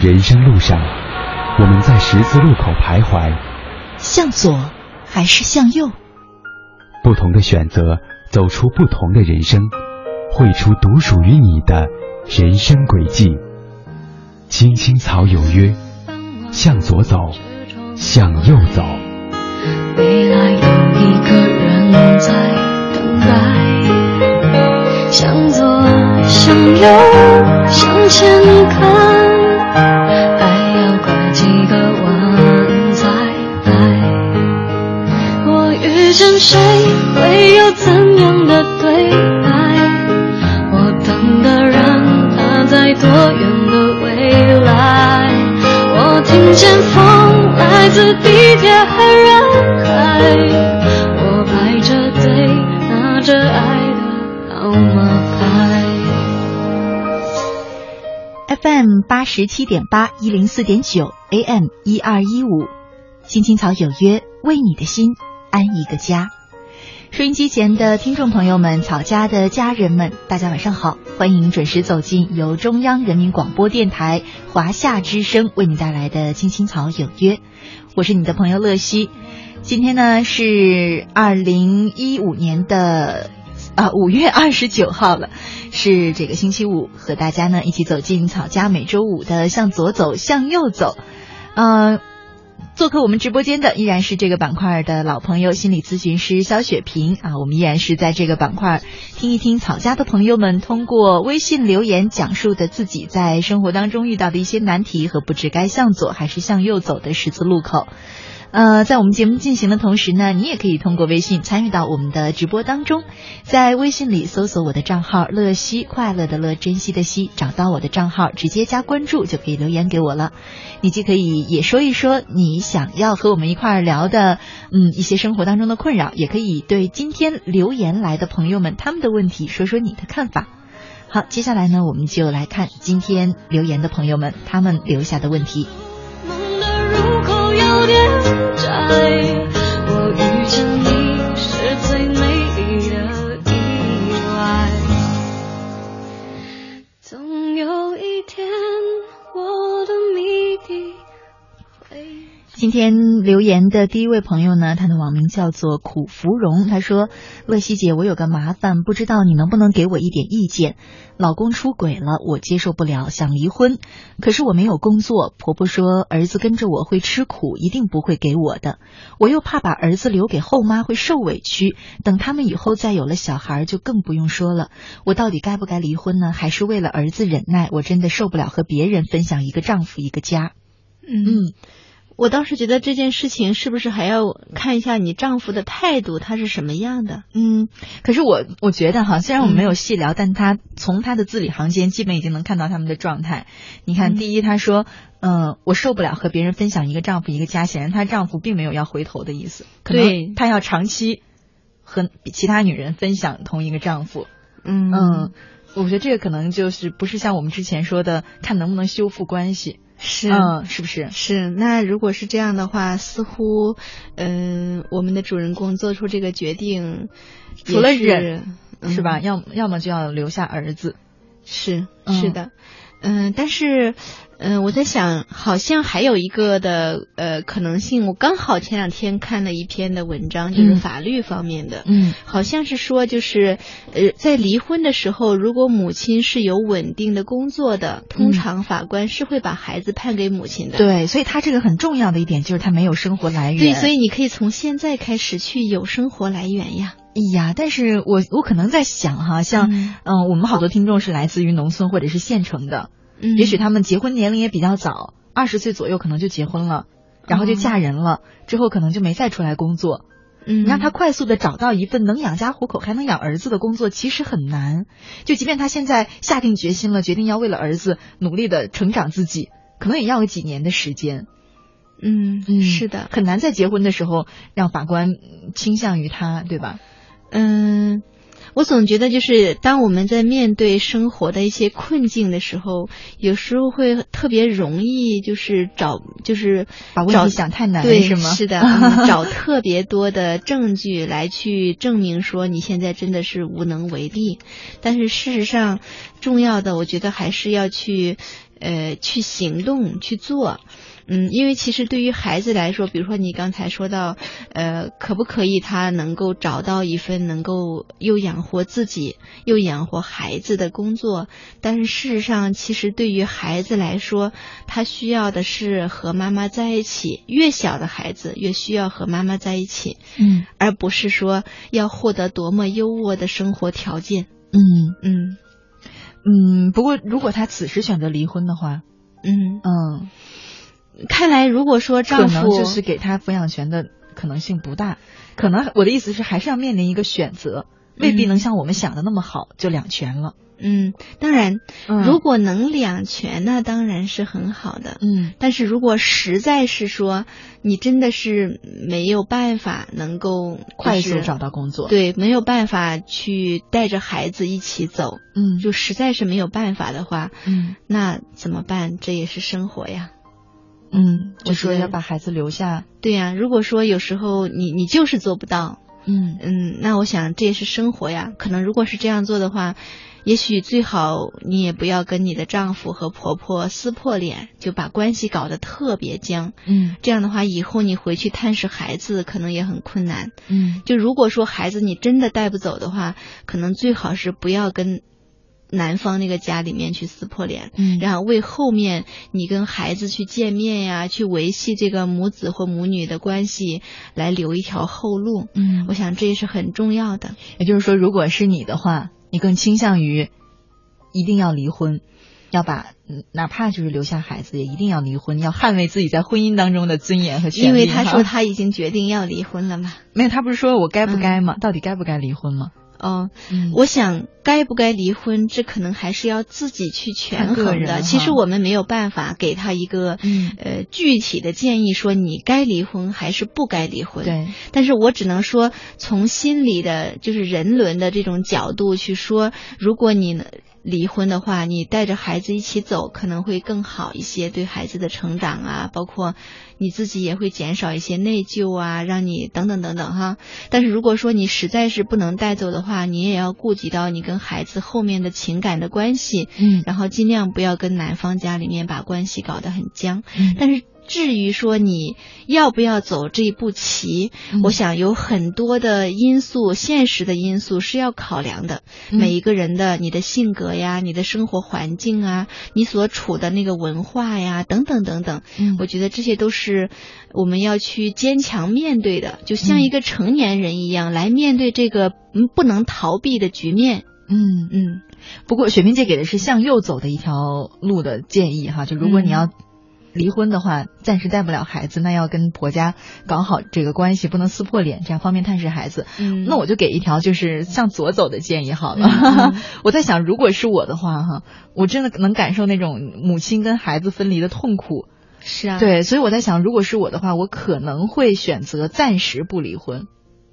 人生路上，我们在十字路口徘徊，向左还是向右？不同的选择，走出不同的人生，绘出独属于你的人生轨迹。青青草有约，向左走，向右走。未来有一个人在等待，向左，向右，向前看。还要拐几个弯再来。我遇见谁，会有怎样的对白？我等的人，他在多远的未来？我听见风来自地铁和人海，FM 八十七点八一零四点九 AM 一二一五，青青草有约，为你的心安一个家。收音机前的听众朋友们，草家的家人们，大家晚上好，欢迎准时走进由中央人民广播电台华夏之声为你带来的《青青草有约》，我是你的朋友乐西。今天呢是二零一五年的啊五月二十九号了，是这个星期五，和大家呢一起走进草家每周五的向左走，向右走。呃，做客我们直播间的依然是这个板块的老朋友，心理咨询师肖雪萍啊。我们依然是在这个板块听一听草家的朋友们通过微信留言讲述的自己在生活当中遇到的一些难题和不知该向左还是向右走的十字路口。呃，在我们节目进行的同时呢，你也可以通过微信参与到我们的直播当中，在微信里搜索我的账号“乐西”，快乐的乐，珍惜的惜，找到我的账号，直接加关注就可以留言给我了。你既可以也说一说你想要和我们一块儿聊的，嗯，一些生活当中的困扰，也可以对今天留言来的朋友们他们的问题说说你的看法。好，接下来呢，我们就来看今天留言的朋友们他们留下的问题。something 今天留言的第一位朋友呢，他的网名叫做苦芙蓉。他说：“乐西姐，我有个麻烦，不知道你能不能给我一点意见。老公出轨了，我接受不了，想离婚。可是我没有工作，婆婆说儿子跟着我会吃苦，一定不会给我的。我又怕把儿子留给后妈会受委屈，等他们以后再有了小孩就更不用说了。我到底该不该离婚呢？还是为了儿子忍耐？我真的受不了和别人分享一个丈夫一个家。”嗯，我倒是觉得这件事情是不是还要看一下你丈夫的态度，他是什么样的？嗯，可是我我觉得哈，虽然我们没有细聊，但他从他的字里行间基本已经能看到他们的状态。你看，嗯第一，他说，嗯、我受不了和别人分享一个丈夫一个家，显然她丈夫并没有要回头的意思，可能对他要长期和其他女人分享同一个丈夫。嗯嗯，我觉得这个可能就是不是像我们之前说的，看能不能修复关系。是嗯，是不是？是。那如果是这样的话，似乎，嗯、我们的主人公做出这个决定，除了忍，嗯是吧？要要么就要留下儿子。是嗯是的，嗯，但是，嗯，我在想，好像还有一个的呃可能性。我刚好前两天看了一篇的文章，就是嗯法律方面的，嗯好像是说，就是呃，在离婚的时候，如果母亲是有稳定的工作的，通常法官是会把孩子判给母亲的。对，所以他这个很重要的一点就是他没有生活来源。对，所以你可以从现在开始去有生活来源呀。哎呀，但是我我可能在想哈，像嗯嗯、我们好多听众是来自于农村或者是县城的，嗯也许他们结婚年龄也比较早，二十岁左右可能就结婚了，然后就嫁人了，之后可能就没再出来工作。嗯，让他快速的找到一份能养家糊口还能养儿子的工作，其实很难。就即便他现在下定决心了，决定要为了儿子努力的成长自己，可能也要个几年的时间。嗯嗯是的，很难在结婚的时候让法官倾向于他，对吧？嗯，我总觉得，就是当我们在面对生活的一些困境的时候，有时候会特别容易，就是找，就是把问题想太难，对，是吗？是的，嗯、找特别多的证据来去证明说你现在真的是无能为力。但是事实上，重要的，我觉得还是要去，呃，去行动去做。嗯，因为其实对于孩子来说，比如说你刚才说到，呃，可不可以他能够找到一份能够又养活自己又养活孩子的工作？但是事实上，其实对于孩子来说，他需要的是和妈妈在一起。越小的孩子越需要和妈妈在一起，嗯，而不是说要获得多么优渥的生活条件。嗯嗯嗯。不过，如果他此时选择离婚的话，嗯嗯。看来，如果说丈夫就是给他抚养权的可能性不大，可能我的意思是还是要面临一个选择，未必能像我们想的那么好就两全了。嗯，当然，嗯、如果能两全，那当然是很好的。嗯，但是如果实在是说你真的是没有办法能够快速找到工作，对，没有办法去带着孩子一起走，嗯，就实在是没有办法的话，嗯，那怎么办？这也是生活呀。嗯，就说要把孩子留下。对呀、啊，如果说有时候你你就是做不到，嗯嗯，那我想这也是生活呀。可能如果是这样做的话，也许最好你也不要跟你的丈夫和婆婆撕破脸，就把关系搞得特别僵。嗯，这样的话，以后你回去探视孩子可能也很困难。嗯，就如果说孩子你真的带不走的话，可能最好是不要跟。男方那个家里面去撕破脸，嗯，然后为后面你跟孩子去见面呀，去维系这个母子或母女的关系来留一条后路，嗯，我想这也是很重要的。也就是说，如果是你的话，你更倾向于一定要离婚，要把哪怕就是留下孩子，也一定要离婚，要捍卫自己在婚姻当中的尊严和权利。因为他说他已经决定要离婚了嘛，没有，他不是说我该不该吗？嗯、到底该不该离婚吗？哦，嗯、我想该不该离婚，这可能还是要自己去权衡的。其实我们没有办法给他一个、嗯、呃具体的建议，说你该离婚还是不该离婚。对，但是我只能说，从心理的，就是人伦的这种角度去说，如果你离婚的话，你带着孩子一起走，可能会更好一些，对孩子的成长啊，包括你自己也会减少一些内疚啊，让你等等等等哈。但是如果说你实在是不能带走的话，你也要顾及到你跟孩子后面的情感的关系，嗯，然后尽量不要跟男方家里面把关系搞得很僵，嗯，但是。至于说你要不要走这一步棋，嗯、我想有很多的因素，现实的因素是要考量的。嗯、每一个人的你的性格呀、你的生活环境啊、你所处的那个文化呀，等等等等，嗯、我觉得这些都是我们要去坚强面对的，就像一个成年人一样、来面对这个嗯不能逃避的局面。嗯嗯。不过雪萍姐给的是向右走的一条路的建议哈，就如果你要。离婚的话，暂时带不了孩子，那要跟婆家搞好这个关系，不能撕破脸，这样方便探视孩子。嗯，那我就给一条就是向左走的建议好了。嗯、我在想，如果是我的话，哈，我真的能感受那种母亲跟孩子分离的痛苦。是啊，对，所以我在想，如果是我的话，我可能会选择暂时不离婚，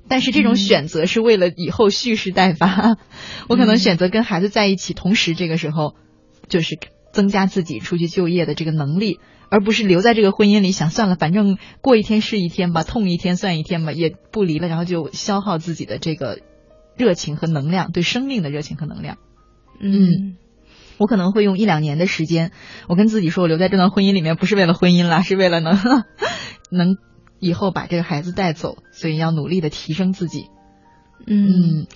但是这种选择是为了以后蓄势待发。嗯、我可能选择跟孩子在一起，同时这个时候就是增加自己出去就业的这个能力。而不是留在这个婚姻里想算了，反正过一天是一天吧，痛一天算一天吧，也不离了，然后就消耗自己的这个热情和能量，对生命的热情和能量。嗯，我可能会用一两年的时间，我跟自己说，我留在这段婚姻里面不是为了婚姻啦，是为了能 能以后把这个孩子带走，所以要努力的提升自己。嗯。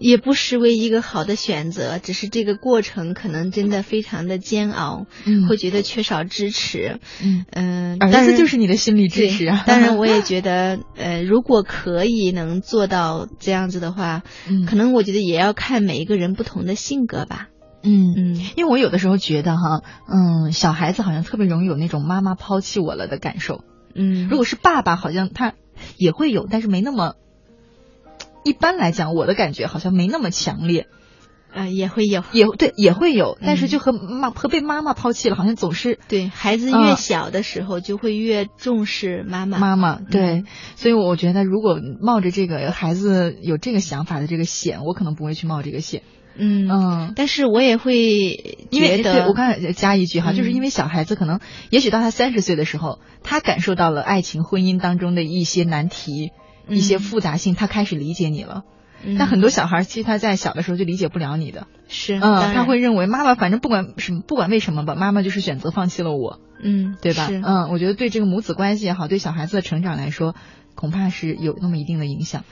也不失为一个好的选择，只是这个过程可能真的非常的煎熬，嗯，会觉得缺少支持，嗯嗯，儿子就是你的心理支持啊。当然，我也 觉得，呃，如果可以能做到这样子的话，嗯，可能我觉得也要看每一个人不同的性格吧。嗯嗯，因为我有的时候觉得哈，嗯，小孩子好像特别容易有那种妈妈抛弃我了的感受，嗯，如果是爸爸，好像他也会有，但是没那么。一般来讲，我的感觉好像没那么强烈。呃，也会有，也对，也会有，但是就和妈和被妈妈抛弃了，好像总是对孩子越小的时候就会越重视妈妈。妈妈对，所以我觉得如果冒着这个孩子有这个想法的这个险，我可能不会去冒这个险。嗯嗯，但是我也会觉得，我刚才加一句哈，就是因为小孩子可能，也许到他三十岁的时候，他感受到了爱情婚姻当中的一些难题、一些复杂性，他开始理解你了。但很多小孩其实他在小的时候就理解不了你的，是，嗯，他会认为妈妈反正不管什么，不管为什么吧，妈妈就是选择放弃了我，嗯，对吧？嗯，我觉得对这个母子关系也好，对小孩子的成长来说，恐怕是有那么一定的影响。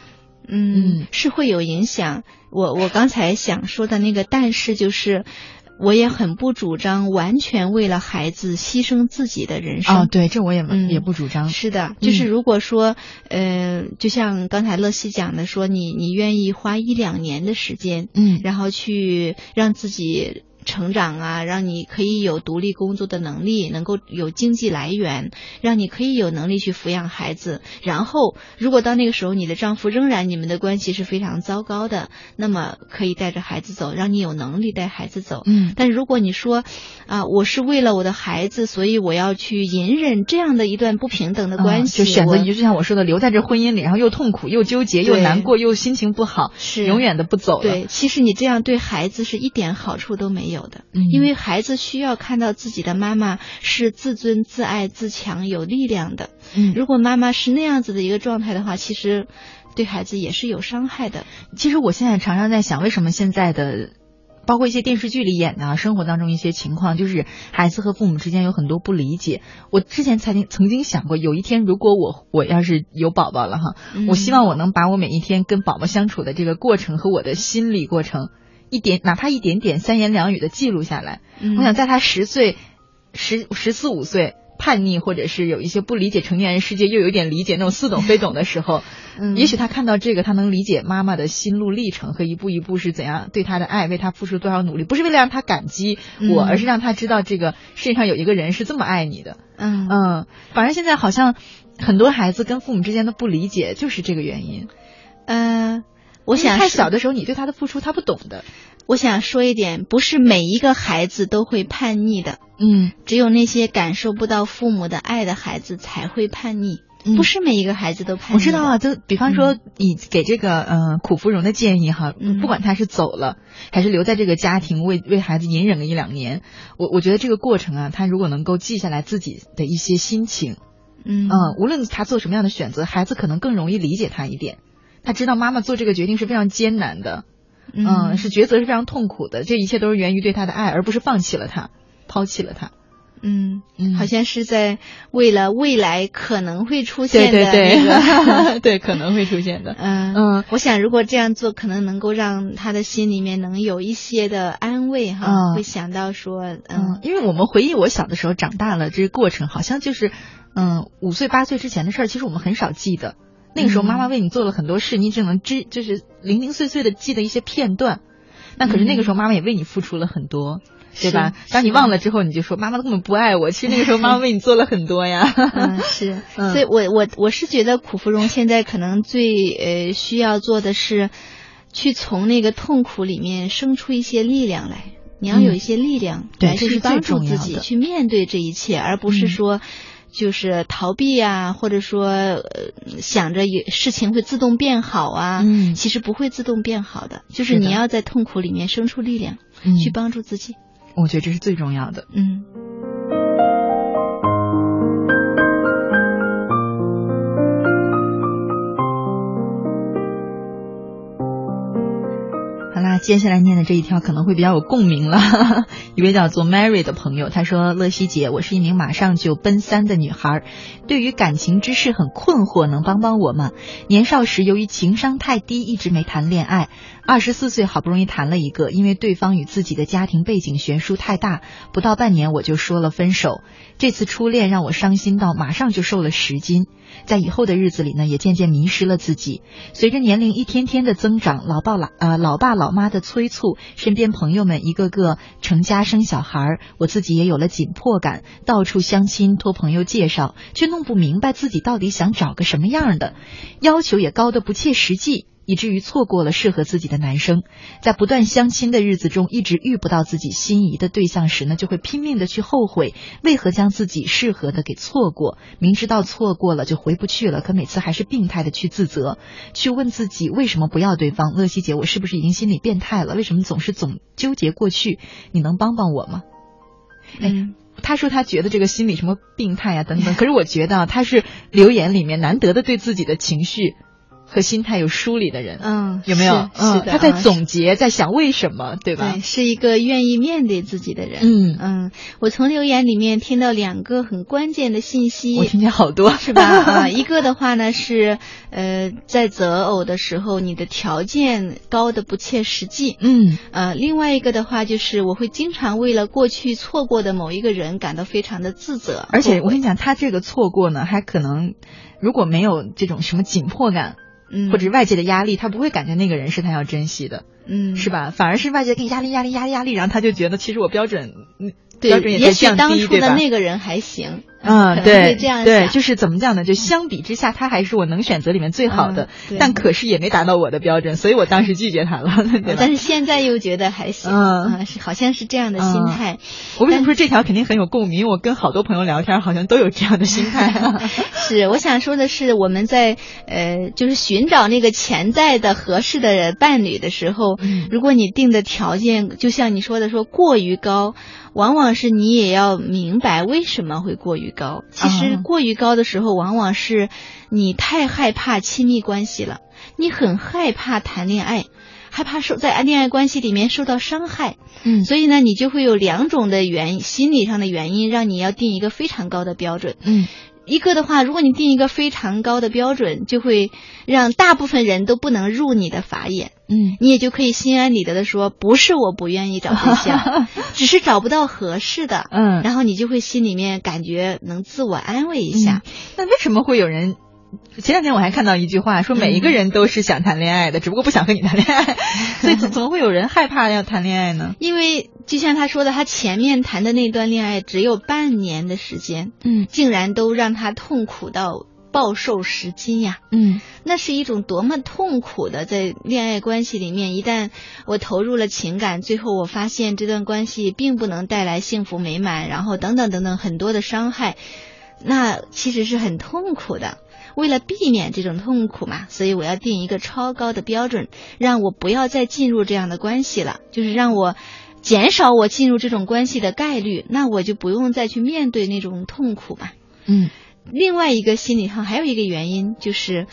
嗯，是会有影响。我我刚才想说的那个，但是就是，我也很不主张完全为了孩子牺牲自己的人生。啊，对，这我也也不主张。是的，就是如果说，呃，就像刚才乐西讲的，说你你愿意花一两年的时间，嗯，然后去让自己。成长啊，让你可以有独立工作的能力，能够有经济来源，让你可以有能力去抚养孩子。然后，如果到那个时候你的丈夫仍然你们的关系是非常糟糕的，那么可以带着孩子走，让你有能力带孩子走。嗯。但如果你说啊，我是为了我的孩子，所以我要去隐忍这样的一段不平等的关系，就选择你就像我说的，留在这婚姻里，然后又痛苦又纠结又难过又心情不好，是永远的不走。对，其实你这样对孩子是一点好处都没有的，因为。孩子需要看到自己的妈妈是自尊、自爱、自强、有力量的。嗯，如果妈妈是那样子的一个状态的话，其实对孩子也是有伤害的。其实我现在常常在想，为什么现在的，包括一些电视剧里演的，生活当中一些情况，就是孩子和父母之间有很多不理解。我之前曾经曾经想过，有一天如果我我要是有宝宝了哈，我希望我能把我每一天跟宝宝相处的这个过程和我的心理过程。一点哪怕一点点三言两语的记录下来，我想在他十岁、十十四五岁叛逆，或者是有一些不理解成年人世界，又有点理解那种似懂非懂的时候，嗯也许他看到这个，他能理解妈妈的心路历程和一步一步是怎样对他的爱，为他付出多少努力，不是为了让他感激我，而是让他知道这个世界上有一个人是这么爱你的。嗯嗯，反正现在好像很多孩子跟父母之间的不理解就是这个原因。嗯。我想太小的时候，你对他的付出他不懂的。我想说一点，不是每一个孩子都会叛逆的。嗯，只有那些感受不到父母的爱的孩子才会叛逆。不是每一个孩子都叛逆。我知道啊，就比方说你给这个嗯苦芙蓉的建议哈，不管他是走了还是留在这个家庭为为孩子隐忍个一两年，我我觉得这个过程啊，他如果能够记下来自己的一些心情，嗯嗯，无论他做什么样的选择，孩子可能更容易理解他一点。他知道妈妈做这个决定是非常艰难的，嗯，是抉择是非常痛苦的。这一切都是源于对他的爱，而不是放弃了他，抛弃了他。嗯，好像是在为了未来可能会出现的那个，对，可能会出现的。嗯嗯，我想如果这样做，可能能够让他的心里面能有一些的安慰哈，会想到说，嗯，因为我们回忆我小的时候长大了这个过程，好像就是嗯五岁八岁之前的事儿，其实我们很少记得。那个时候，妈妈为你做了很多事，你只能知就是零零碎碎的记得一些片段。那可是那个时候，妈妈也为你付出了很多，对吧？当你忘了之后，你就说妈妈根本不爱我。其实那个时候，妈妈为你做了很多呀。嗯，是。所以我我我是觉得苦芙蓉现在可能最呃需要做的是，去从那个痛苦里面生出一些力量来。你要有一些力量来去帮助自己去面对这一切，而不是说。就是逃避啊，或者说呃想着有事情会自动变好啊，嗯，其实不会自动变好的。就是你要在痛苦里面生出力量，去帮助自己。我觉得这是最重要的。嗯。接下来念的这一条可能会比较有共鸣了。一位叫做 Mary 的朋友，他说：“乐西姐，我是一名马上就奔三的女孩，对于感情之事很困惑，能帮帮我吗？年少时由于情商太低，一直没谈恋爱。二十四岁好不容易谈了一个，因为对方与自己的家庭背景悬殊太大，不到半年我就说了分手。这次初恋让我伤心到马上就瘦了十斤。”在以后的日子里呢，也渐渐迷失了自己。随着年龄一天天的增长，老爸老呃老爸老妈的催促，身边朋友们一个个成家生小孩，我自己也有了紧迫感，到处相亲托朋友介绍，却弄不明白自己到底想找个什么样的，要求也高的不切实际。以至于错过了适合自己的男生。在不断相亲的日子中，一直遇不到自己心仪的对象时呢，就会拼命的去后悔，为何将自己适合的给错过？明知道错过了就回不去了，可每次还是病态的去自责，去问自己为什么不要对方？乐西姐，我是不是已经心理变态了？为什么总是总纠结过去？你能帮帮我吗？嗯，他说他觉得这个心理什么病态啊等等，可是我觉得啊他是留言里面难得的对自己的情绪和心态有梳理的人，嗯，有没有？是是的，嗯，他在啊总结，在想为什么，对吧对，？是一个愿意面对自己的人。嗯嗯，我从留言里面听到两个很关键的信息，我听见好多，是吧？啊，一个的话呢是，呃，在择偶的时候，你的条件高的不切实际。嗯呃，另外一个的话就是，我会经常为了过去错过的某一个人感到非常的自责。而且我跟你讲，他这个错过呢，还可能如果没有这种什么紧迫感。嗯，或者外界的压力，他不会感觉那个人是他要珍惜的，嗯，是吧？反而是外界给你压力、压力、压力、压力，然后他就觉得其实我标准，嗯，对，标准也降低，当初的？那个人还行，嗯，对，这样对，就是怎么讲呢？就相比之下，他还是我能选择里面最好的，嗯但可是也没达到我的标准，所以我当时拒绝他了，但？是现在又觉得还行，嗯啊是好像是这样的心嗯态。我为什么说这条肯定很有共鸣？我跟好多朋友聊天，好像都有这样的心态。是，我想说的是，我们在呃，就是寻找那个潜在的合适的伴侣的时候，嗯如果你定的条件，就像你说的说过于高，往往是你也要明白为什么会过于高。其实啊过于高的时候，往往是你太害怕亲密关系了，你很害怕谈恋爱。害怕受在恋爱关系里面受到伤害，嗯所以呢，你就会有两种的原因，心理上的原因，让你要定一个非常高的标准。嗯一个的话，如果你定一个非常高的标准，就会让大部分人都不能入你的法眼，嗯你也就可以心安理得的说，不是我不愿意找对象，只是找不到合适的。嗯，然后你就会心里面感觉能自我安慰一下。那为什么会有人？前两天我还看到一句话，说每一个人都是想谈恋爱的，只不过不想和你谈恋爱，所以怎怎么会有人害怕要谈恋爱呢？因为就像他说的，他前面谈的那段恋爱只有半年的时间，嗯竟然都让他痛苦到暴瘦十斤呀！嗯那是一种多么痛苦的在恋爱关系里面，一旦我投入了情感，最后我发现这段关系并不能带来幸福美满，然后等等等等很多的伤害，那其实是很痛苦的。为了避免这种痛苦嘛，所以我要定一个超高的标准，让我不要再进入这样的关系了，就是让我减少我进入这种关系的概率，那我就不用再去面对那种痛苦嘛。嗯另外一个心理上还有一个原因就是，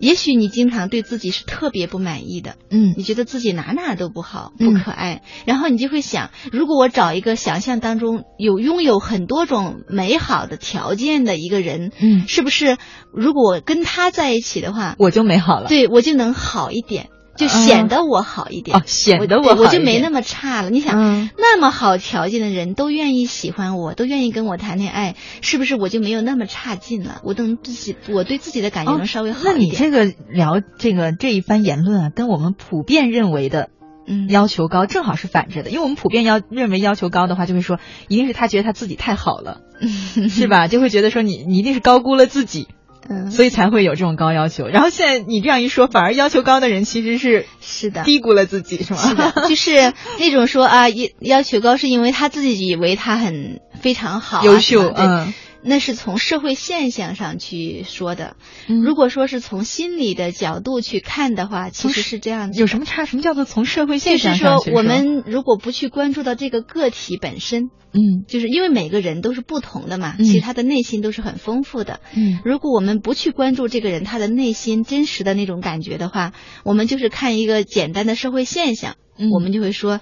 也许你经常对自己是特别不满意的，嗯。你觉得自己哪哪都不好，嗯。不可爱，然后你就会想，如果我找一个想象当中有拥有很多种美好的条件的一个人，嗯，是不是如果我跟他在一起的话，我就美好了。对我就能好一点，就显得我好一点，哦，显得我我就没那么差了。你想，嗯那么好条件的人都愿意喜欢我，都愿意跟我谈恋爱，是不是我就没有那么差劲了？我能自己，我对自己的感觉能稍微好哦那一点。你这个聊这个这一番言论啊，跟我们普遍认为的嗯，要求高正好是反着的，因为我们普遍要认为要求高的话，就会说一定是他觉得他自己太好了，是吧？就会觉得说你你一定是高估了自己，嗯，所以才会有这种高要求。然后现在你这样一说，反而要求高的人其实是是的。低估了自己，是吗？是的，就是那种说啊，要要求高是因为他自己以为他很非常好啊、优秀嗯那是从社会现象上去说的。嗯如果说是从心理的角度去看的话，其实是这样子。有什么差？什么叫做从社会现就是象上去，说我们如果不去关注到这个个体本身，嗯就是因为每个人都是不同的嘛，嗯其实他的内心都是很丰富的。嗯如果我们不去关注这个人他的内心真实的那种感觉的话，我们就是看一个简单的社会现象，嗯我们就会说。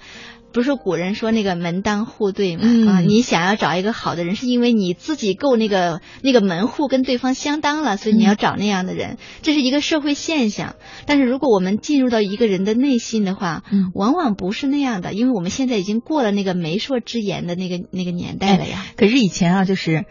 不是古人说那个门当户对嘛？嗯啊，你想要找一个好的人，是因为你自己够那个那个门户跟对方相当了，所以你要找那样的人，这是一个社会现象。但是如果我们进入到一个人的内心的话，嗯往往不是那样的，因为我们现在已经过了那个媒妁之言的那个那个年代了呀。可是以前啊，就是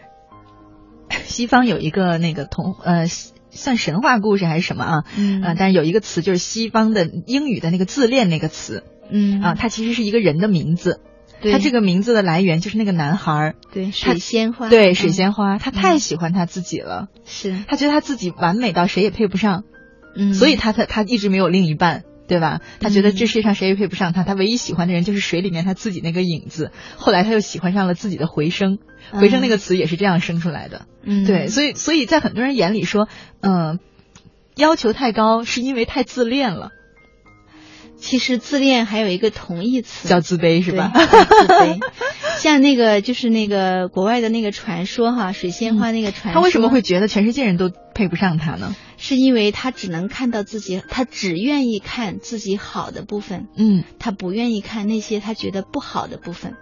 西方有一个那个童呃。算神话故事还是什么啊？嗯啊，但是有一个词就是西方的英语的那个自恋那个词嗯。啊，它其实是一个人的名字，对。它这个名字的来源就是那个男孩儿，对水仙花，对水嗯仙花，他太喜欢他自己了，是。他觉得他自己完美到谁也配不上，嗯，所以他他他一直没有另一半。对吧？他觉得这世界上谁也配不上他，他唯一喜欢的人就是水里面他自己那个影子。后来他又喜欢上了自己的回声，回声那个词也是这样生出来的。嗯，对，所以所以在很多人眼里说，嗯，要求太高是因为太自恋了。其实自恋还有一个同义词叫自卑，是吧？自卑。像那个就是那个国外的那个传说哈，水仙花那个传说，他为什么会觉得全世界人都配不上他呢？是因为他只能看到自己，他只愿意看自己好的部分，嗯，他不愿意看那些他觉得不好的部分，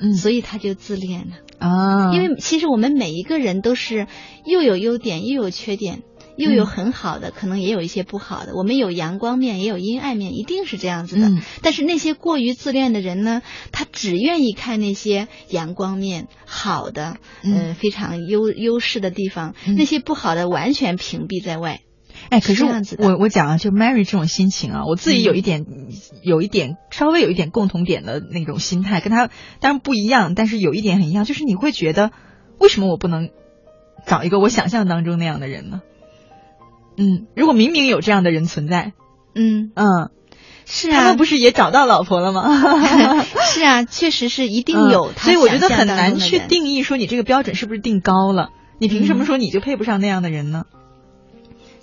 嗯，所以他就自恋了啊。因为其实我们每一个人都是又有优点又有缺点。又有很好的，可能也有一些不好的。我们有阳光面，也有阴暗面，一定是这样子的。但是那些过于自恋的人呢，他只愿意看那些阳光面好的，嗯，非常优优势的地方，那些不好的完全屏蔽在外。哎，可是我我讲啊，就 Mary 这种心情啊，我自己有一点，有一点稍微有一点共同点的那种心态，跟他当然不一样，但是有一点很一样，就是你会觉得，为什么我不能找一个我想象当中那样的人呢？嗯，如果明明有这样的人存在，嗯嗯，是啊，他们不是也找到老婆了吗？是啊，确实是一定有。所以我觉得很难去定义说你这个标准是不是定高了？你凭什么说你就配不上那样的人呢？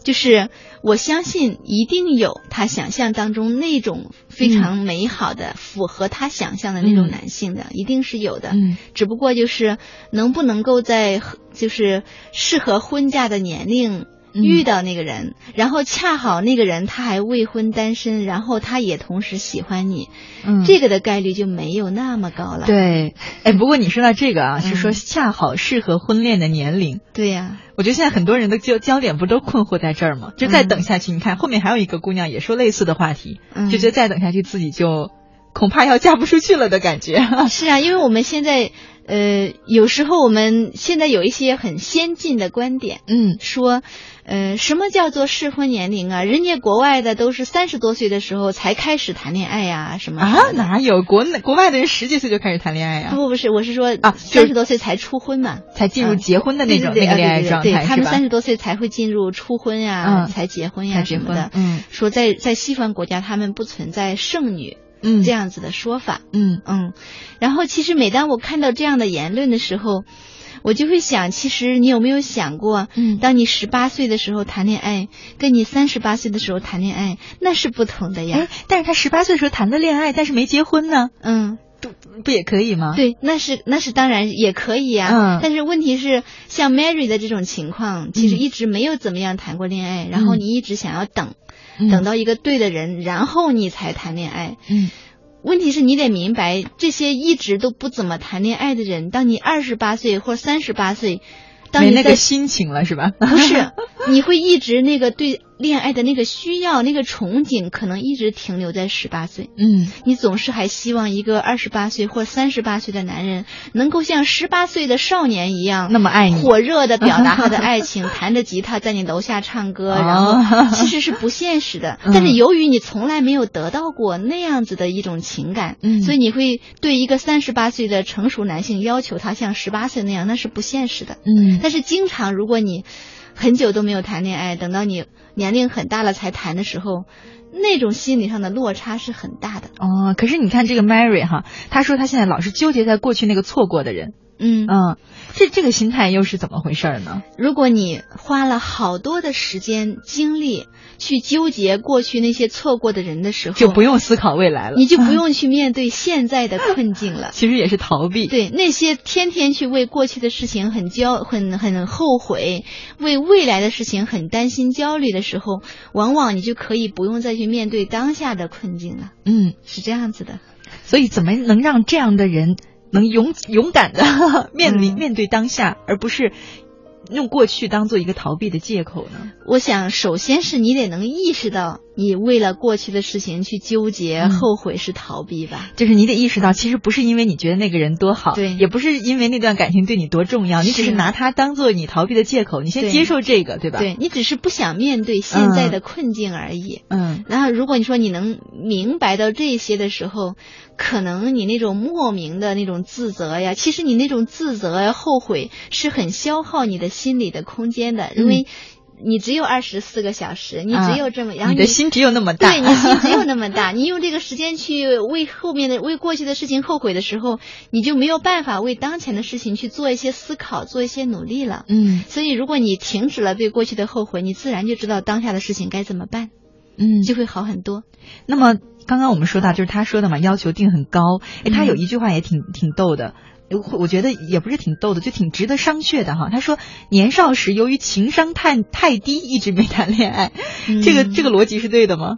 就是我相信一定有他想象当中那种非常美好的、符合他想象的那种男性的，一定是有的。嗯，只不过就是能不能够在就是适合婚嫁的年龄。遇到那个人，然后恰好那个人他还未婚单身，然后他也同时喜欢你，嗯，这个的概率就没有那么高了。对，哎，不过你说到这个啊，是说恰好适合婚恋的年龄。对呀，我觉得现在很多人的焦焦点不都困惑在这儿吗？就再等下去，你看后面还有一个姑娘也说类似的话题，就觉得再等下去自己就恐怕要嫁不出去了的感觉。是啊，因为我们现在。呃，有时候我们现在有一些很先进的观点，嗯，说，呃，什么叫做适婚年龄啊？人家国外的都是三十多岁的时候才开始谈恋爱呀，什么啊？哪有国内国外的人十几岁就开始谈恋爱呀？不不是，我是说啊，三十多岁才初婚嘛，才进入结婚的那种那个恋爱状态，对他们三十多岁才会进入初婚呀，才结婚呀什么的。嗯，说在在西方国家，他们不存在剩女。嗯，这样子的说法，嗯。嗯，然后其实每当我看到这样的言论的时候，我就会想，其实你有没有想过，嗯，当你十八岁的时候谈恋爱，跟你三十八岁的时候谈恋爱，那是不同的呀。哎，但是他十八岁的时候谈的恋爱，但是没结婚呢，嗯，不不也可以吗？对，那是那是当然也可以呀。嗯，但是问题是，像 Mary 的这种情况，其实一直没有怎么样谈过恋爱，然后你一直想要等，等到一个对的人，然后你才谈恋爱，嗯。问题是你得明白，这些一直都不怎么谈恋爱的人，当你二十八岁或三十八岁，当没那个心情了是吧？不是，你会一直那个对。恋爱的那个需要，那个憧憬，可能一直停留在十八岁。嗯，你总是还希望一个二十八岁或三十八岁的男人，能够像十八岁的少年一样那么爱你，火热的表达他的爱情，弹着吉他在你楼下唱歌，然后其实是不现实的。但是由于你从来没有得到过那样子的一种情感，嗯，所以你会对一个三十八岁的成熟男性要求他像十八岁那样，那是不现实的。嗯，但是经常如果你。很久都没有谈恋爱，等到你年龄很大了才谈的时候，那种心理上的落差是很大的。哦，可是你看这个 Mary 哈，她说她现在老是纠结在过去那个错过的人。嗯嗯，这这个心态又是怎么回事呢？如果你花了好多的时间精力去纠结过去那些错过的人的时候，就不用思考未来了，你就不用去面对现在的困境了。其实也是逃避。对那些天天去为过去的事情很焦、很很后悔，为未来的事情很担心、焦虑的时候，往往你就可以不用再去面对当下的困境了。嗯，是这样子的。所以，怎么能让这样的人？能勇勇敢的 面临面对当下，而不是用过去当做一个逃避的借口呢？我想，首先是你得能意识到，你为了过去的事情去纠结、后悔是逃避吧？就是你得意识到，其实不是因为你觉得那个人多好，对，也不是因为那段感情对你多重要，你只是拿它当做你逃避的借口。你先接受这个，对吧？对你只是不想面对现在的困境而已。嗯，然后如果你说你能明白到这些的时候。可能你那种莫名的那种自责呀，其实你那种自责呀、后悔是很消耗你的心理的空间的，因为你只有二十四个小时，你只有这么，然后你的心只有那么大，对，你心只有那么大，你用这个时间去为后面的、为过去的事情后悔的时候，你就没有办法为当前的事情去做一些思考、做一些努力了。嗯，所以如果你停止了对过去的后悔，你自然就知道当下的事情该怎么办，嗯，就会好很多。那么刚刚我们说到，就是他说的嘛，要求定很高。哎，他有一句话也挺挺逗的。我觉得也不是挺逗的，就挺值得商榷的哈。他说，年少时由于情商太太低，一直没谈恋爱。这个这个逻辑是对的吗？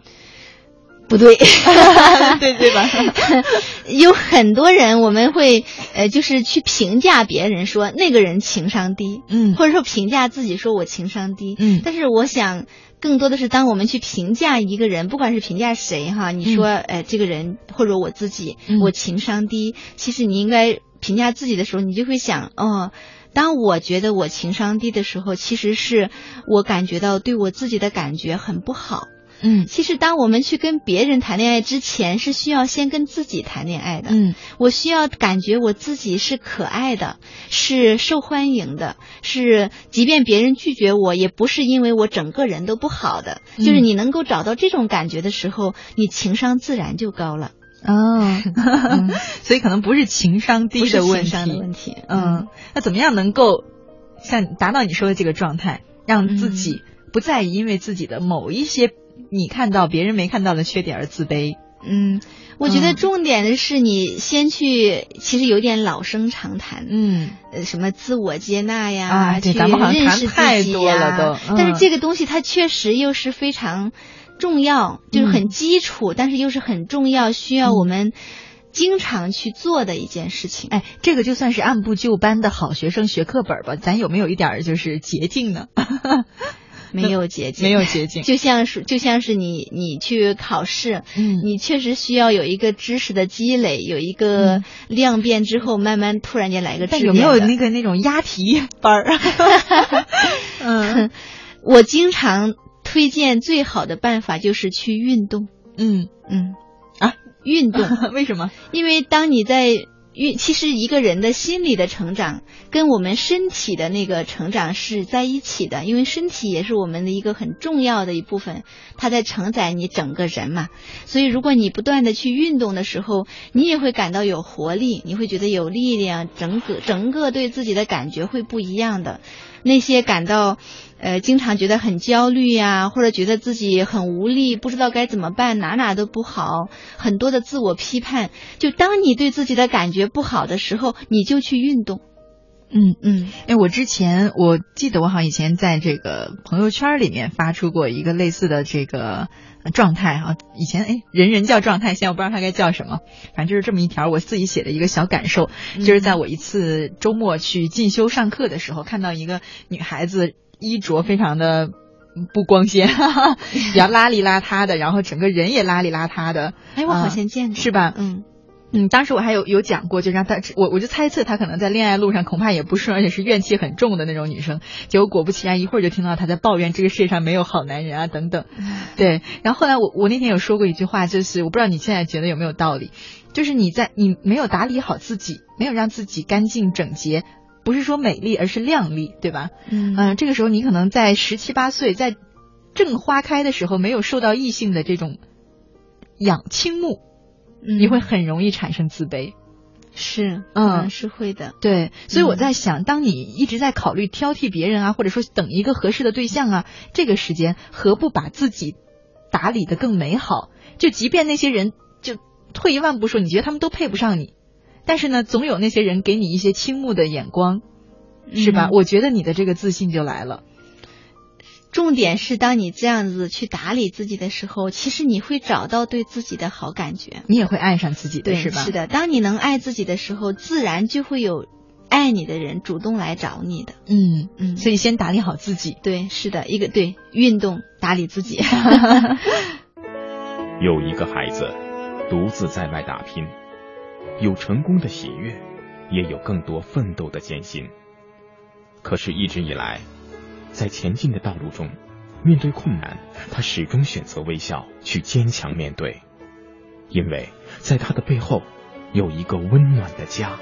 不对，对对吧？有很多人我们会呃，就是去评价别人说那个人情商低，嗯，或者说评价自己说我情商低，嗯。但是我想，更多的是当我们去评价一个人，不管是评价谁哈，你说呃这个人或者我自己，我情商低，其实你应该。评价自己的时候，你就会想，哦，当我觉得我情商低的时候，其实是我感觉到对我自己的感觉很不好。嗯，其实当我们去跟别人谈恋爱之前，是需要先跟自己谈恋爱的。嗯，我需要感觉我自己是可爱的，是受欢迎的，是即便别人拒绝我，也不是因为我整个人都不好的。就是你能够找到这种感觉的时候，你情商自然就高了。哦，所以可能不是情商低的问题，问题。嗯，那怎么样能够像达到你说的这个状态，让自己不再因为自己的某一些你看到别人没看到的缺点而自卑？嗯，我觉得重点的是你先去，其实有点老生常谈，嗯，呃，什么自我接纳呀，啊，对，咱们好像谈太多了都，但是这个东西它确实又是非常。重要就是很基础，但是又是很重要，需要我们经常去做的一件事情。哎，这个就算是按部就班的好学生学课本吧，咱有没有一点就是捷径呢？没有捷径，没有捷径。就像是就像是你你去考试，嗯，你确实需要有一个知识的积累，有一个量变之后，慢慢突然间来个。但有没有那个那种押题班儿？嗯，我经常。推荐最好的办法就是去运动。嗯嗯啊，运动 为什么？因为当你在运，其实一个人的心理的成长跟我们身体的那个成长是在一起的，因为身体也是我们的一个很重要的一部分，它在承载你整个人嘛。所以如果你不断的去运动的时候，你也会感到有活力，你会觉得有力量，整个整个对自己的感觉会不一样的。那些感到。呃，经常觉得很焦虑呀，或者觉得自己很无力，不知道该怎么办，哪哪都不好，很多的自我批判。就当你对自己的感觉不好的时候，你就去运动。嗯嗯，哎，我之前我记得我好像以前在这个朋友圈里面发出过一个类似的这个状态哈。以前哎，人人叫状态，现在我不知道它该叫什么，反正就是这么一条我自己写的一个小感受，就是在我一次周末去进修上课的时候，看到一个女孩子。衣着非常的不光鲜，比较邋里邋遢的，然后整个人也邋里邋遢的。哎，我好像见过，是吧？嗯嗯，当时我还有有讲过，就让他我我就猜测他可能在恋爱路上恐怕也不顺，而且是怨气很重的那种女生。结果果不其然，一会儿就听到他在抱怨这个世界上没有好男人啊等等。对，然后后来我我那天有说过一句话，就是我不知道你现在觉得有没有道理，就是你在你没有打理好自己，没有让自己干净整洁。不是说美丽，而是靓丽，对吧？嗯，这个时候你可能在十七八岁，在正花开的时候，没有受到异性的这种仰倾慕，你会很容易产生自卑。是，嗯，是会的。对，所以我在想，当你一直在考虑挑剔别人啊，或者说等一个合适的对象啊，这个时间何不把自己打理的更美好？就即便那些人，就退一万步说，你觉得他们都配不上你。但是呢，总有那些人给你一些倾慕的眼光，是吧？我觉得你的这个自信就来了。重点是，当你这样子去打理自己的时候，其实你会找到对自己的好感觉，你也会爱上自己的，是吧？是的，当你能爱自己的时候，自然就会有爱你的人主动来找你的。嗯嗯，所以先打理好自己。对，是的，一个对运动打理自己。有一个孩子独自在外打拼。有成功的喜悦，也有更多奋斗的艰辛。可是，一直以来，在前进的道路中，面对困难，他始终选择微笑，去坚强面对，因为在他的背后，有一个温暖的家。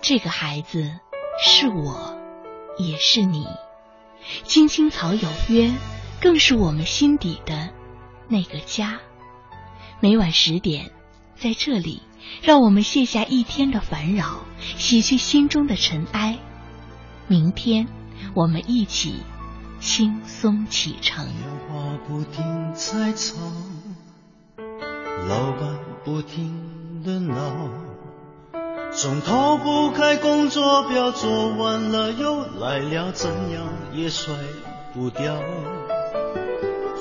这个孩子是我，也是你。青青草有约，更是我们心底的那个家。每晚十点，在这里，让我们卸下一天的烦扰，洗去心中的尘埃。明天，我们一起轻松启程。电话不停在吵，老板不停的闹，总逃不开工作表，做完了又来了，怎样也甩不掉。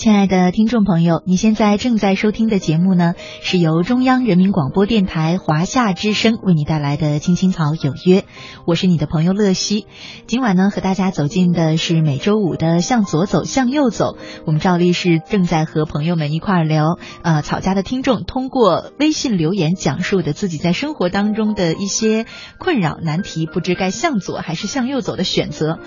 亲爱的听众朋友，你现在正在收听的节目呢，是由中央人民广播电台华夏之声为你带来的《青青草有约》，我是你的朋友乐西。今晚呢，和大家走进的是每周五的向左走，向右走。我们照例是正在和朋友们一块儿聊，呃，草家的听众通过微信留言讲述的自己在生活当中的一些困扰难题，不知该向左还是向右走的选择。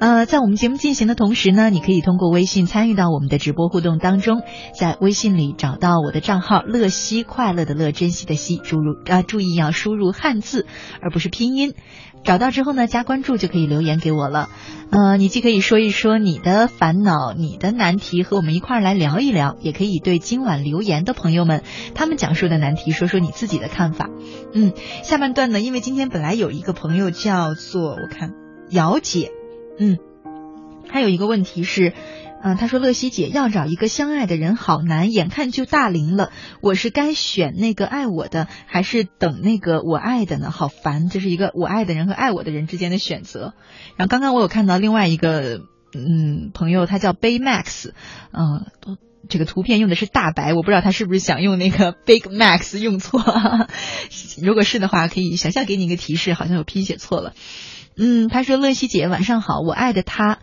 呃，在我们节目进行的同时呢，你可以通过微信参与到我们的直播互动当中，在微信里找到我的账号“乐西快乐的乐珍惜的惜”，输入啊，注意要输入汉字而不是拼音。找到之后呢，加关注就可以留言给我了。呃，你既可以说一说你的烦恼、你的难题，和我们一块儿来聊一聊，也可以对今晚留言的朋友们他们讲述的难题说说你自己的看法。嗯，下半段呢，因为今天本来有一个朋友叫做我看姚姐，嗯，还有一个问题是。嗯，他说乐西姐要找一个相爱的人好难，眼看就大龄了，我是该选那个爱我的，还是等那个我爱的呢？好烦，这是一个我爱的人和爱我的人之间的选择。然后刚刚我有看到另外一个嗯朋友，他叫 Bay Max，嗯，这个图片用的是大白，我不知道他是不是想用那个 Big Max 用错，如果是的话，可以想象给你一个提示，好像有拼写错了。嗯，他说乐西姐晚上好，我爱的他。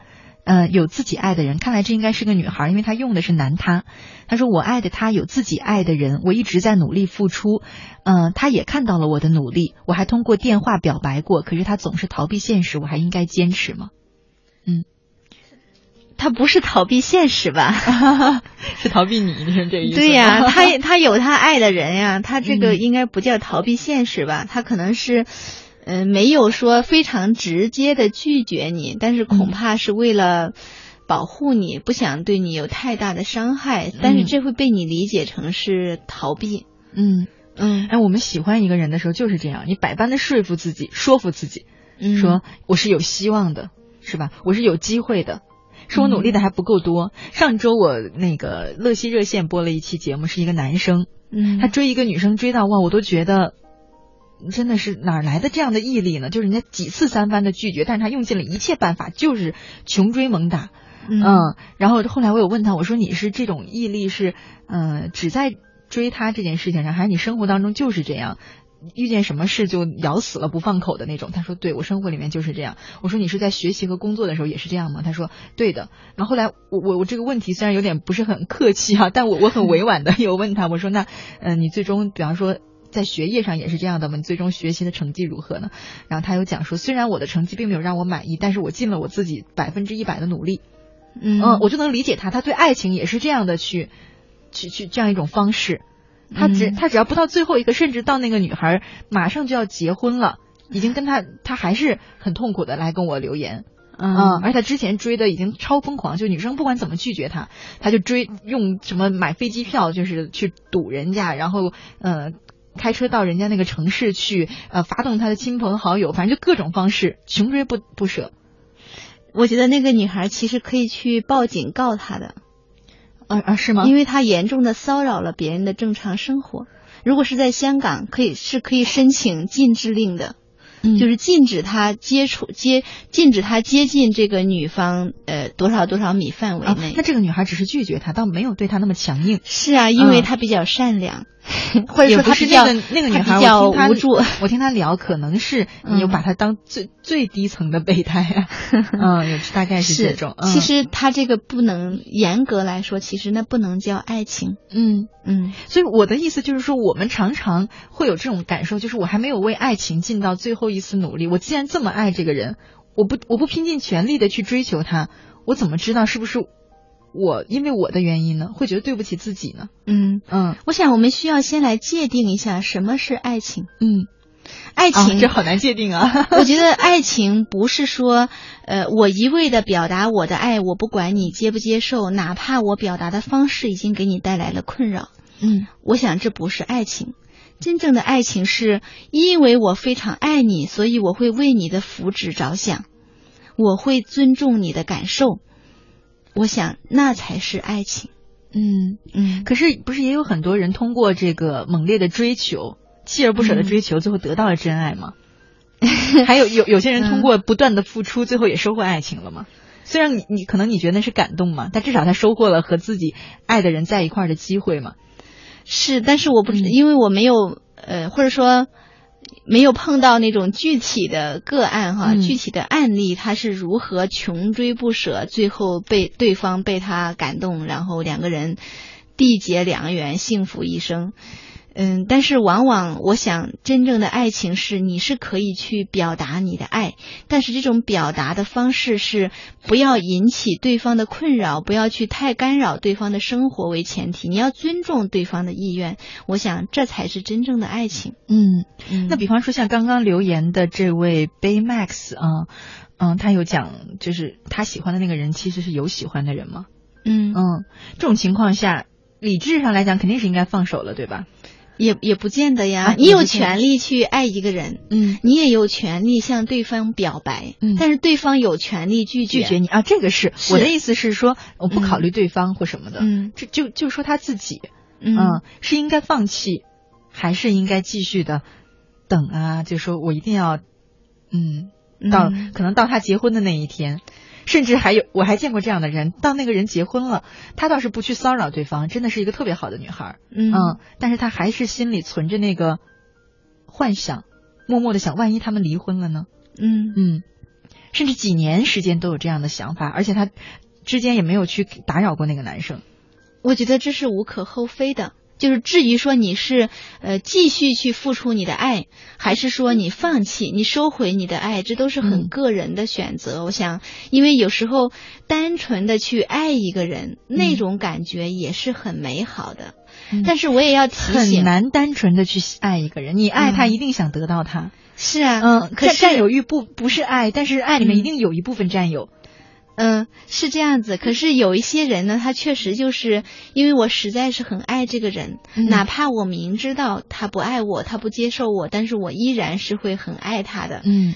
呃，有自己爱的人，看来这应该是个女孩，因为她用的是男他。她说：“我爱的他有自己爱的人，我一直在努力付出，嗯，他也看到了我的努力，我还通过电话表白过，可是他总是逃避现实，我还应该坚持吗？”嗯，他不是逃避现实吧？是逃避你，你是这意思？对呀，他他有他爱的人呀，他这个应该不叫逃避现实吧？他可能是。嗯，没有说非常直接的拒绝你，但是恐怕是为了保护你，不想对你有太大的伤害。但是这会被你理解成是逃避。嗯嗯，哎，我们喜欢一个人的时候就是这样，你百般的说服自己，说服自己，说我是有希望的，是吧？我是有机会的，是我努力的还不够多。上周我那个乐西热线播了一期节目，是一个男生，嗯，他追一个女生追到哇，我都觉得。真的是哪来的这样的毅力呢？就是人家几次三番的拒绝，但是他用尽了一切办法，就是穷追猛打。嗯，然后后来我有问他，我说你是这种毅力是，呃，只在追他这件事情上，还是你生活当中就是这样，遇见什么事就咬死了不放口的那种？他说对我生活里面就是这样。我说你是在学习和工作的时候也是这样吗？他说对的。然后后来我我我这个问题虽然有点不是很客气哈，但我我很委婉的 有问他，我说那嗯，你最终比方说。在学业上也是这样的吗？你最终学习的成绩如何呢？然后他有讲说，虽然我的成绩并没有让我满意，但是我尽了我自己百分之一百的努力。嗯，我就能理解他，他对爱情也是这样的去，去去这样一种方式。他只嗯他只要不到最后一个，甚至到那个女孩马上就要结婚了，已经跟他他还是很痛苦的来跟我留言。嗯嗯，而且他之前追的已经超疯狂，就女生不管怎么拒绝他，他就追用什么买飞机票，就是去堵人家，然后呃开车到人家那个城市去，呃发动他的亲朋好友，反正就各种方式穷追不不舍。我觉得那个女孩其实可以去报警告他的，啊啊是吗？因为他严重的骚扰了别人的正常生活。如果是在香港，可以是可以申请禁制令的。嗯就是禁止他接触接，禁止他接近这个女方呃多少多少米范围啊内。那这个女孩只是拒绝他，倒没有对他那么强硬。是啊，因为嗯她比较善良，或者也说她是不比较那个那个女孩，她比较无助。我听她聊，可能是 你把她当最、最低层的备胎啊，嗯，有大概是这种。嗯、其实他这个不能严格来说，其实那不能叫爱情。嗯，嗯所以我的意思就是说，我们常常会有这种感受，就是我还没有为爱情尽到最后一丝努力。我既然这么爱这个人，我不我不拼尽全力的去追求他，我怎么知道是不是我因为我的原因呢？会觉得对不起自己呢？嗯，嗯我想我们需要先来界定一下什么是爱情。嗯，爱情，啊，这好难界定啊。我觉得爱情不是说，呃，我一味的表达我的爱，我不管你接不接受，哪怕我表达的方式已经给你带来了困扰。嗯我想这不是爱情。真正的爱情是因为我非常爱你，所以我会为你的福祉着想，我会尊重你的感受。我想那才是爱情。嗯。嗯，可是不是也有很多人通过这个猛烈的追求、锲而不舍的追求，最后得到了真爱吗？还有有有些人通过不断的付出，最后也收获爱情了吗？虽然你你可能你觉得那是感动嘛，但至少他收获了和自己爱的人在一块儿的机会嘛。是，但是我不知，嗯因为我没有呃，或者说没有碰到那种具体的个案哈，嗯具体的案例，他是如何穷追不舍，最后被对方被他感动，然后两个人缔结良缘，幸福一生。嗯，但是往往我想，真正的爱情是你是可以去表达你的爱，但是这种表达的方式是不要引起对方的困扰，不要去太干扰对方的生活为前提，你要尊重对方的意愿。我想这才是真正的爱情。嗯，嗯那比方说像刚刚留言的这位 Baymax 啊，嗯，他有讲就是他喜欢的那个人其实是有喜欢的人吗？嗯嗯，这种情况下，理智上来讲肯定是应该放手了，对吧？也也不见得呀，啊你有权利去爱一个人。嗯，你也有权利向对方表白，嗯。但是对方有权利拒绝。拒绝你。啊，这个是是。我的意思是说，我不考虑对方或什么的，嗯。这就就说他自己，嗯。嗯，是应该放弃，还是应该继续的等啊？就说我一定要，嗯，到、嗯。可能到他结婚的那一天，甚至还有我还见过这样的人，当那个人结婚了，他倒是不去骚扰对方，真的是一个特别好的女孩，嗯嗯，但是他还是心里存着那个幻想，默默的想，万一他们离婚了呢？嗯嗯，甚至几年时间都有这样的想法，而且他之间也没有去打扰过那个男生。我觉得这是无可厚非的。就是至于说你是呃继续去付出你的爱，还是说你放弃、你收回你的爱，这都是很嗯个人的选择。我想，因为有时候单纯的去爱一个人，那种感觉也是很美好的。但是我也要提醒，很难单纯的去爱一个人，你爱他嗯一定想得到他。是啊，嗯，可是占占有欲不不是爱，但是爱里面嗯一定有一部分占有。嗯，是这样子。可是有一些人呢，他确实就是因为我实在是很爱这个人，嗯哪怕我明知道他不爱我，他不接受我，但是我依然是会很爱他的。嗯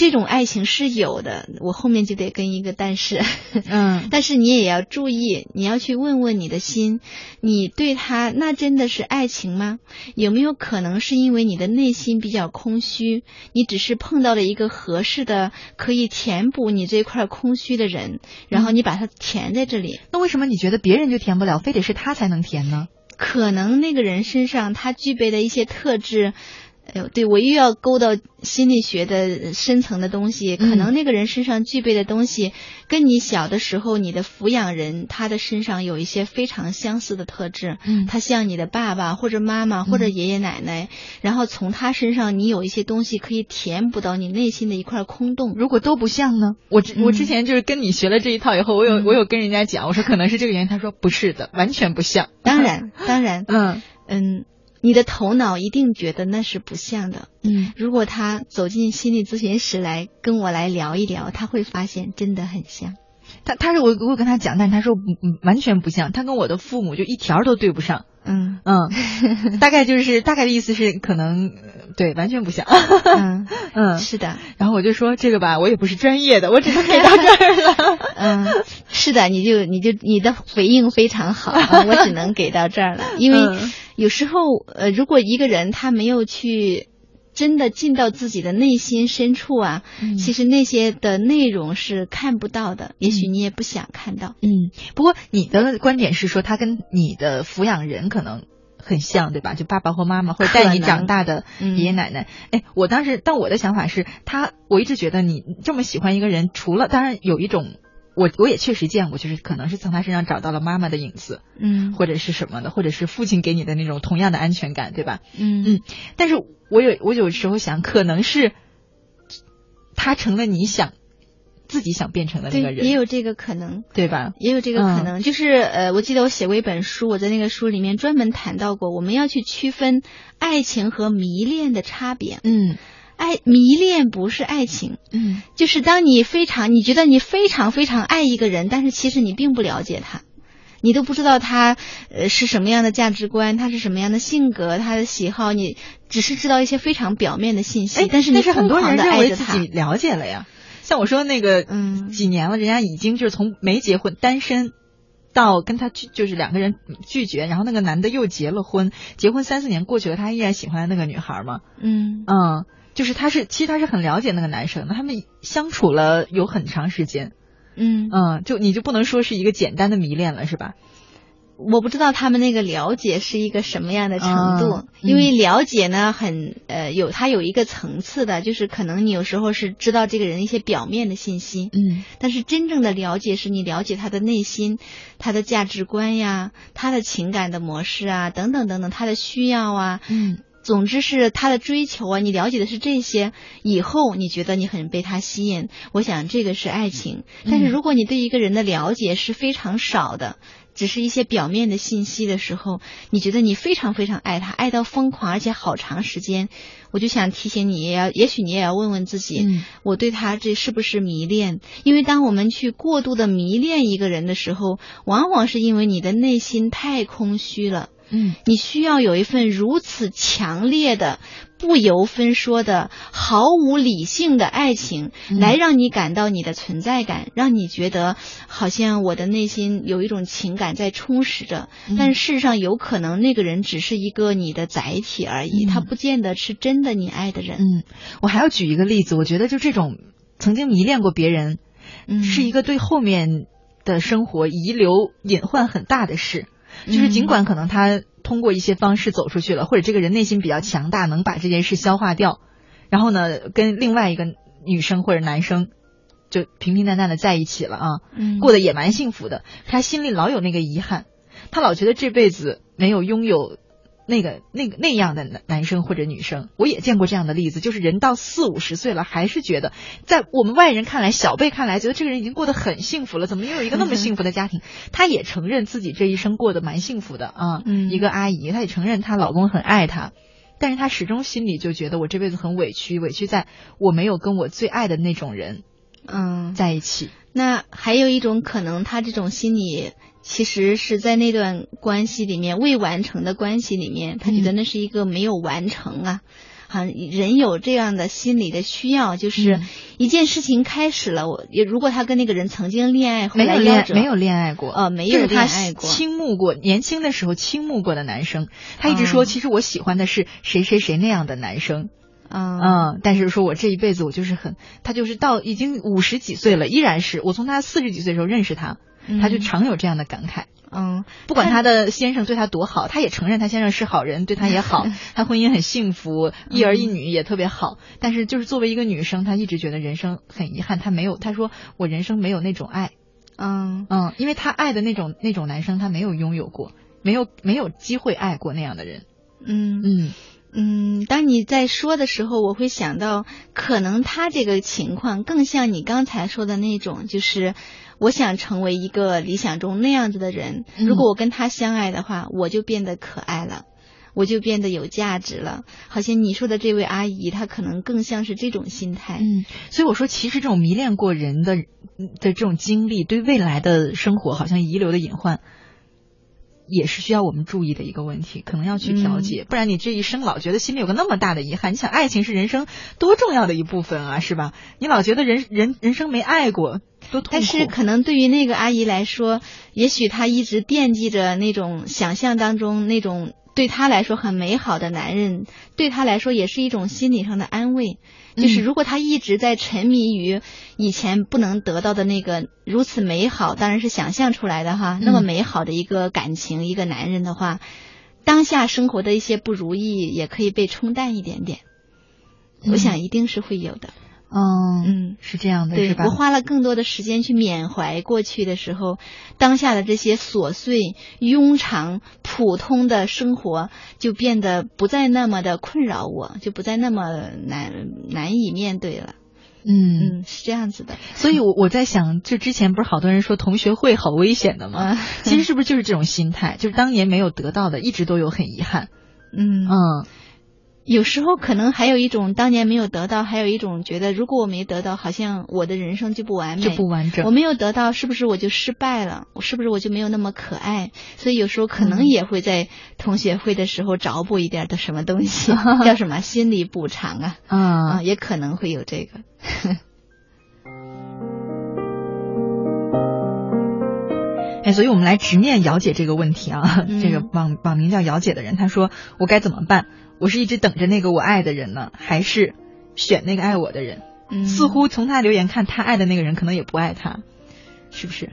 这种爱情是有的，我后面就得跟一个但是。嗯 但是你也要注意，你要去问问你的心，你对他那真的是爱情吗？有没有可能是因为你的内心比较空虚，你只是碰到了一个合适的可以填补你这块空虚的人，然后你把它填在这里？那为什么你觉得别人就填不了，非得是他才能填呢？可能那个人身上他具备的一些特质。哎呦，对我又要勾到心理学的深层的东西，可能那个人身上具备的东西，跟你小的时候你的抚养人他的身上有一些非常相似的特质。嗯他像你的爸爸或者妈妈或者爷爷奶奶，然后从他身上你有一些东西可以填补到你内心的一块空洞。如果都不像呢？我之我之前就是跟你学了这一套以后，我有我有跟人家讲，我说可能是这个原因，他说不是的，完全不像。当然，当然，嗯嗯，你的头脑一定觉得那是不像的。嗯如果他走进心理咨询室来跟我来聊一聊，他会发现真的很像。他他是我我跟他讲，但他说完全不像，他跟我的父母就一条都对不上。嗯嗯，大概就是大概的意思是可能呃对完全不像。嗯，嗯，是的，然后我就说这个吧，我也不是专业的，我只能给到这儿了。嗯，是的，你就你就你的回应非常好，啊我只能给到这儿了，因为嗯有时候呃，如果一个人他没有去。真的进到自己的内心深处啊，嗯其实那些的内容是看不到的，也许你也不想看到。嗯，不过你的观点是说他跟你的抚养人可能很像，对吧？就爸爸或妈妈或者带你长大的嗯爷爷奶奶。哎、我当时，但我的想法是他，我一直觉得你这么喜欢一个人，除了当然有一种。我我也确实见过，就是可能是从他身上找到了妈妈的影子，嗯或者是什么的，或者是父亲给你的那种同样的安全感，对吧？嗯嗯但是我有我有时候想，可能是他成了你想自己想变成的那个，人，也有这个可能。对吧？也有这个可嗯能，就是呃，我记得我写过一本书，我在那个书里面专门谈到过，我们要去区分爱情和迷恋的差别。嗯爱迷恋不是爱情，嗯就是当你非常你觉得你非常非常爱一个人，但是其实你并不了解他，你都不知道他呃是什么样的价值观，他是什么样的性格，他的喜好，你只是知道一些非常表面的信息，哎，但是你很多人的认为自己。了解了呀。像我说那个，嗯几年了，人家已经就是从没结婚单身。到跟他拒就是两个人拒绝，然后那个男的又结了婚，结婚三四年过去了，他依然喜欢那个女孩嘛，嗯。嗯，就是他是其实他是很了解那个男生的，他们相处了有很长时间，嗯。嗯，就你就不能说是一个简单的迷恋了，是吧？我不知道他们那个了解是一个什么样的程度，啊因为了解呢很呃有它有一个层次的，就是可能你有时候是知道这个人一些表面的信息，嗯。但是真正的了解是你了解他的内心、他的价值观呀、他的情感的模式啊等等等等，他的需要啊，嗯。总之是他的追求啊，你了解的是这些，以后你觉得你很被他吸引，我想这个是爱情。但是嗯如果你对一个人的了解是非常少的，只是一些表面的信息的时候，你觉得你非常非常爱他，爱到疯狂，而且好长时间，我就想提醒你，也要，也许你也要问问自己，嗯我对他这是不是迷恋？因为当我们去过度的迷恋一个人的时候，往往是因为你的内心太空虚了。嗯你需要有一份如此强烈的、不由分说的、毫无理性的爱情，嗯来让你感到你的存在感，让你觉得好像我的内心有一种情感在充实着。嗯但是事实上，有可能那个人只是一个你的载体而已，嗯他不见得是真的你爱的人。嗯，我还要举一个例子，我觉得就这种曾经迷恋过别人，嗯，是一个对后面的生活遗留隐患很大的事。就是尽管可能他通过一些方式走出去了，或者这个人内心比较强大，能把这件事消化掉，然后呢，跟另外一个女生或者男生就平平淡淡的在一起了啊，嗯过得也蛮幸福的。他心里老有那个遗憾，他老觉得这辈子没有拥有那个那个那样的男男生或者女生。我也见过这样的例子，就是人到四五十岁了，还是觉得在我们外人看来，小辈看来，觉得这个人已经过得很幸福了，怎么又有一个那么幸福的家庭？她也承认自己这一生过得蛮幸福的啊。嗯一个阿姨，她也承认她老公很爱她。但是她始终心里就觉得我这辈子很委屈，委屈在我没有跟我最爱的那种人嗯，在一起。那还有一种可能，他这种心理其实是在那段关系里面未完成的关系里面，他觉得那是一个没有完成啊。啊，人有这样的心理的需要，就是嗯。一件事情开始了，我也如果他跟那个人曾经恋爱，后没有恋没有恋爱过，呃没有恋爱过。倾慕过，年轻的时候倾慕过的男生，他一直说，哦。其实我喜欢的是谁谁谁那样的男生，嗯。嗯，但是说我这一辈子我就是很，他就是到已经五十几岁了，依然是我从他四十几岁的时候认识他，他就嗯常有这样的感慨。嗯，不管他的先生对他多好，他也承认他先生是好人，对他也好，他婚姻很幸福，一儿一女也特别好。但是就是作为一个女生，她一直觉得人生很遗憾，她没有，她说我人生没有那种爱，嗯。嗯，因为她爱的那种那种男生，她没有拥有过，没有没有机会爱过那样的人。嗯。嗯嗯，当你在说的时候，我会想到，可能他这个情况更像你刚才说的那种，就是我想成为一个理想中那样子的人。嗯如果我跟他相爱的话，我就变得可爱了。我就变得有价值了。好像你说的这位阿姨，她可能更像是这种心态。嗯，所以我说，其实这种迷恋过人的的这种经历，对未来的生活好像遗留的隐患。也是需要我们注意的一个问题，可能要去调节，不然你这一生老觉得心里有个那么大的遗憾。你想，爱情是人生多重要的一部分啊，是吧？你老觉得人人人生没爱过，多痛苦。但是可能对于那个阿姨来说，也许她一直惦记着那种想象当中那种。对他来说很美好的男人，对他来说也是一种心理上的安慰。就是如果他一直在沉迷于以前不能得到的那个如此美好，当然是想象出来的哈，那么美好的一个感情，一个男人的话，当下生活的一些不如意也可以被冲淡一点点。我想一定是会有的。嗯嗯嗯，是这样的，是吧？我花了更多的时间去缅怀过去的时候，当下的这些琐碎、庸常、普通的生活就变得不再那么的困扰我，就不再那么难难以面对了。嗯，是这样子的。所以，我我在想，就之前不是好多人说同学会好危险的吗？其实是不是就是这种心态？就是当年没有得到的，一直都有很遗憾。嗯嗯。有时候可能还有一种当年没有得到，还有一种觉得如果我没得到，好像我的人生就不完美，就不完整。我没有得到，是不是我就失败了？我是不是我就没有那么可爱？所以有时候可能也会在同学会的时候找补一点的什么东西，叫什么心理补偿啊？啊，也可能会有这个。哎，所以我们来直面姚姐这个问题啊。这个网网名叫姚姐的人，他说：“我该怎么办？”我是一直等着那个我爱的人呢，还是选那个爱我的人？嗯，似乎从他留言看，他爱的那个人可能也不爱他，是不是？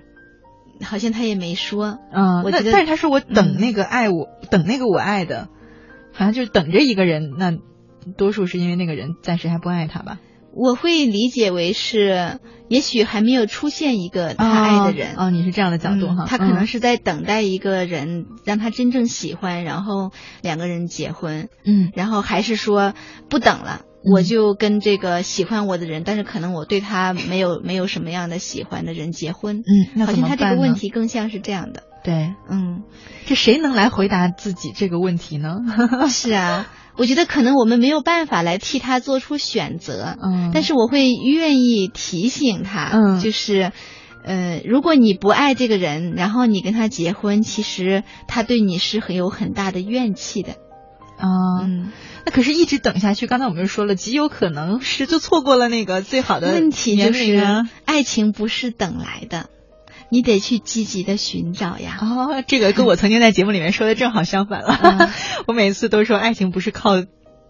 好像他也没说。嗯，我觉得，但是他说我等那个爱我，等那个我爱的，好像就是等着一个人。那多数是因为那个人暂时还不爱他吧。我会理解为是，也许还没有出现一个他爱的人。哦，你是这样的角度哈。他可能是在等待一个人，让他真正喜欢，然后两个人结婚。嗯。然后还是说不等了，我就跟这个喜欢我的人，但是可能我对他没有没有什么样的喜欢的人结婚。嗯。好像他这个问题更像是这样的。对。嗯。这谁能来回答自己这个问题呢？是啊。我觉得可能我们没有办法来替他做出选择，嗯，但是我会愿意提醒他，嗯，就是，呃，如果你不爱这个人，然后你跟他结婚，其实他对你是很有很大的怨气的，啊，嗯，那可是一直等下去，刚才我们就说了，极有可能是就错过了那个最好的问题，就是爱情不是等来的。你得去积极的寻找呀！哦，这个跟我曾经在节目里面说的正好相反了。我每次都说爱情不是靠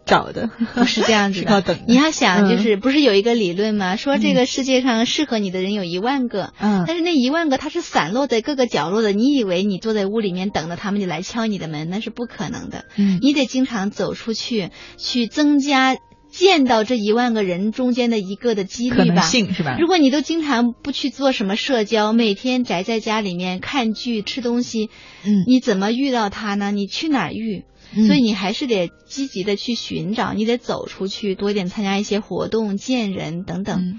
找的，不是这样子的。你要想，就是不是有一个理论吗？说这个世界上适合你的人有一万个，嗯，但是那一万个他是散落在各个角落的。你以为你坐在屋里面等着他们就来敲你的门，那是不可能的。嗯，你得经常走出去，去增加。见到这一万个人中间的一个的几率吧，是吧？如果你都经常不去做什么社交，每天宅在家里面看剧、吃东西，嗯，你怎么遇到他呢？你去哪儿遇？所以你还是得积极的去寻找，你得走出去，多一点参加一些活动、见人等等。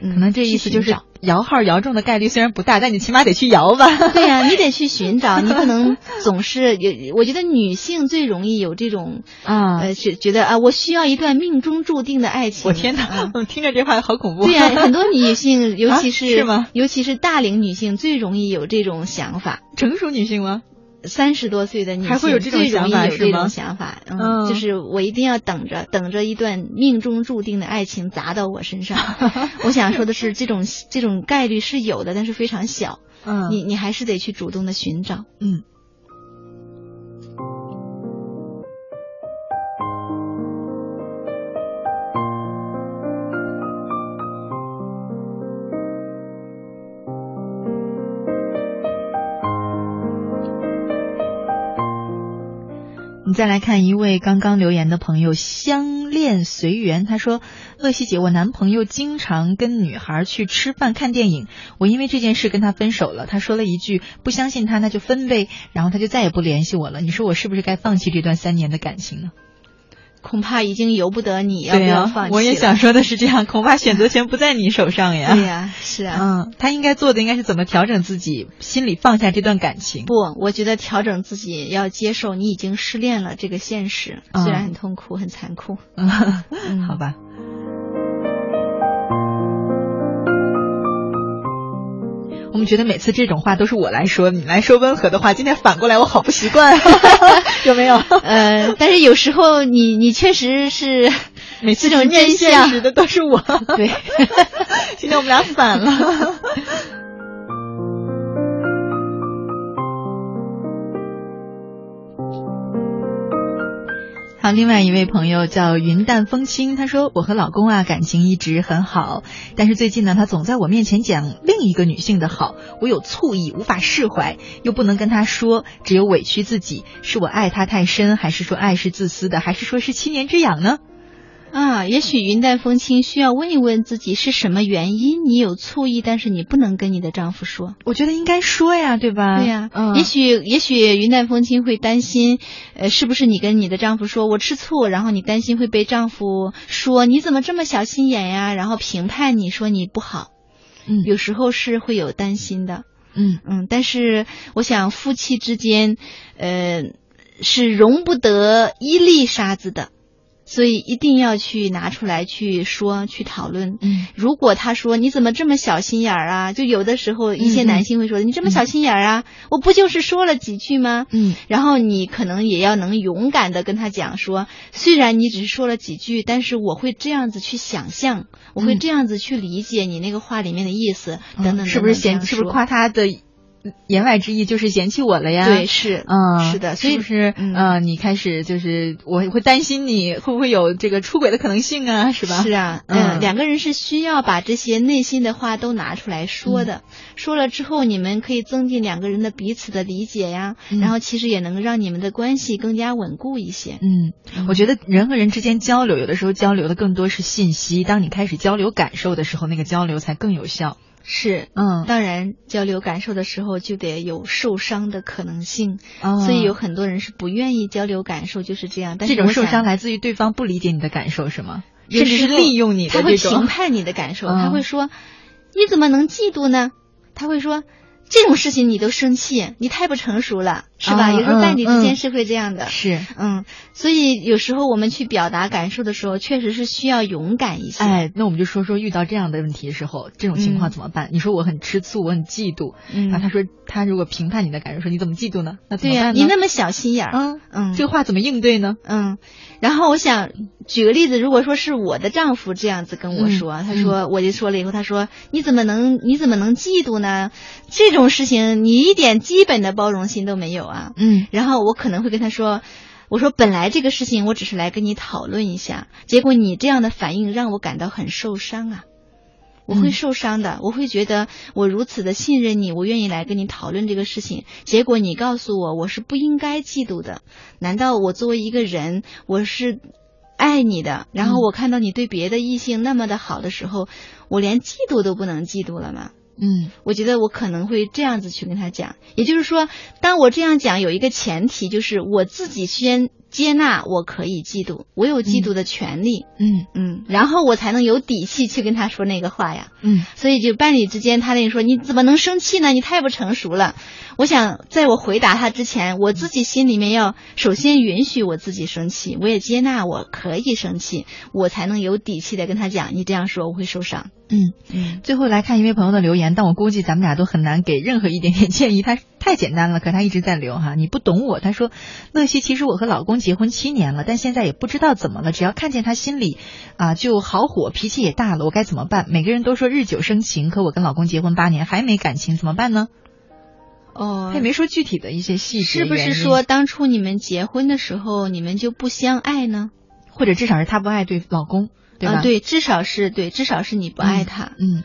可能这意思就是摇号摇中的概率虽然不大，但你起码得去摇吧。对呀，你得去寻找，你不能总是有。我觉得女性最容易有这种啊，呃，是觉得啊，我需要一段命中注定的爱情。我天哪，听着这话好恐怖。对呀，很多女性，尤其是是吗？尤其是大龄女性最容易有这种想法。成熟女性吗？三十多岁的女性最容易有这种想法，嗯，就是我一定要等着，等着一段命中注定的爱情砸到我身上。我想说的是，这种这种概率是有的，但是非常小。嗯，你你还是得去主动的寻找。嗯。再来看一位刚刚留言的朋友，相恋随缘。他说：“乐西姐，我男朋友经常跟女孩去吃饭、看电影，我因为这件事跟他分手了。他说了一句‘不相信他，那就分呗’，然后他就再也不联系我了。你说我是不是该放弃这段三年的感情呢？”恐怕已经由不得你要不要放弃。我也想说的是这样，恐怕选择权不在你手上呀。对呀，是啊。嗯，他应该做的应该是怎么调整自己，心里放下这段感情。不，我觉得调整自己要接受你已经失恋了这个现实，虽然很痛苦、很残酷。嗯，好吧。我们觉得每次这种话都是我来说，你来说温和的话。今天反过来，我好不习惯，有没有？呃，但是有时候你你确实是每次这种念现实的都是我。对，今天我们俩反了。另外一位朋友叫云淡风轻，她说我和老公啊感情一直很好，但是最近呢，他总在我面前讲另一个女性的好，我有醋意，无法释怀，又不能跟他说，只有委屈自己，是我爱他太深，还是说爱是自私的，还是说是七年之痒呢？啊，也许云淡风轻需要问一问自己是什么原因，你有醋意，但是你不能跟你的丈夫说。我觉得应该说呀，对吧？对呀，嗯。也许也许云淡风轻会担心，呃，是不是你跟你的丈夫说我吃醋，然后你担心会被丈夫说你怎么这么小心眼呀，然后评判你说你不好。嗯，有时候是会有担心的。嗯嗯，但是我想夫妻之间，呃，是容不得一粒沙子的。所以一定要去拿出来去说去讨论。嗯，如果他说你怎么这么小心眼儿啊？就有的时候一些男性会说你这么小心眼儿啊，我不就是说了几句吗？嗯，然后你可能也要能勇敢的跟他讲说，虽然你只是说了几句，但是我会这样子去想象，我会这样子去理解你那个话里面的意思，等等。是不是嫌？是不是夸他的？言外之意就是嫌弃我了呀？对，是，嗯，是的，所以不是，嗯，你开始就是我会担心你会不会有这个出轨的可能性啊，是吧？是啊，嗯，两个人是需要把这些内心的话都拿出来说的，说了之后，你们可以增进两个人的彼此的理解呀，然后其实也能让你们的关系更加稳固一些。嗯，我觉得人和人之间交流，有的时候交流的更多是信息，当你开始交流感受的时候，那个交流才更有效。是，嗯，当然，交流感受的时候就得有受伤的可能性，哦、所以有很多人是不愿意交流感受，就是这样。但是这种受伤来自于对方不理解你的感受，是吗？甚至是利用你的他会评判你的感受，他会说：“你怎么能嫉妒呢？”他会说。这种事情你都生气，你太不成熟了，是吧？有时候伴侣之间是会这样的，是，嗯，所以有时候我们去表达感受的时候，确实是需要勇敢一些。哎，那我们就说说遇到这样的问题的时候，这种情况怎么办？你说我很吃醋，我很嫉妒，然后他说他如果评判你的感受，说你怎么嫉妒呢？那对呀，你那么小心眼儿，嗯嗯，这话怎么应对呢？嗯，然后我想举个例子，如果说是我的丈夫这样子跟我说，他说我就说了以后，他说你怎么能你怎么能嫉妒呢？这种事情你。一点基本的包容心都没有啊，嗯，然后我可能会跟他说，我说本来这个事情我只是来跟你讨论一下，结果你这样的反应让我感到很受伤啊，我会受伤的，我会觉得我如此的信任你，我愿意来跟你讨论这个事情，结果你告诉我我是不应该嫉妒的，难道我作为一个人我是爱你的，然后我看到你对别的异性那么的好的时候，我连嫉妒都不能嫉妒了吗？嗯，我觉得我可能会这样子去跟他讲，也就是说，当我这样讲，有一个前提就是我自己先接纳我可以嫉妒，我有嫉妒的权利，嗯。嗯，然后我才能有底气去跟他说那个话呀，嗯，所以就伴侣之间，他那说你怎么能生气呢？你太不成熟了。我想在我回答他之前，我自己心里面要首先允许我自己生气，我也接纳我可以生气，我才能有底气的跟他讲，你这样说我会受伤。嗯嗯，最后来看一位朋友的留言，但我估计咱们俩都很难给任何一点点建议，他太简单了，可他一直在留哈，你不懂我。他说，乐西，其实我和老公结婚七年了，但现在也不知道怎么了，只要看见他心里啊就好火，脾气也大了，我该怎么办？每个人都说日久生情，可我跟老公结婚八年还没感情，怎么办呢？哦，他也没说具体的一些细节，是不是说当初你们结婚的时候你们就不相爱呢？或者至少是他不爱对老公，对吧？啊，对，至少是对，至少是你不爱他。嗯